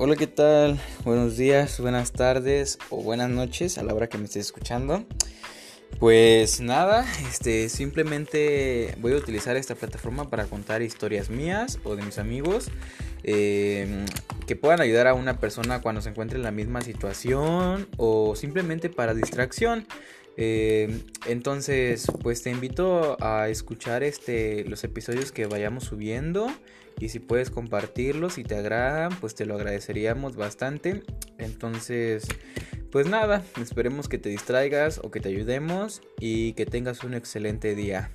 Hola, ¿qué tal? Buenos días, buenas tardes o buenas noches a la hora que me estés escuchando. Pues nada, este simplemente voy a utilizar esta plataforma para contar historias mías o de mis amigos em, que puedan ayudar a una persona cuando se encuentre en la misma situación o simplemente para distracción. Em, entonces, pues te invito a escuchar este los episodios que vayamos subiendo y si puedes compartirlos si te agradan, pues te lo agradeceríamos bastante. Entonces, pues nada, esperemos que te distraigas o que te ayudemos y que tengas un excelente día.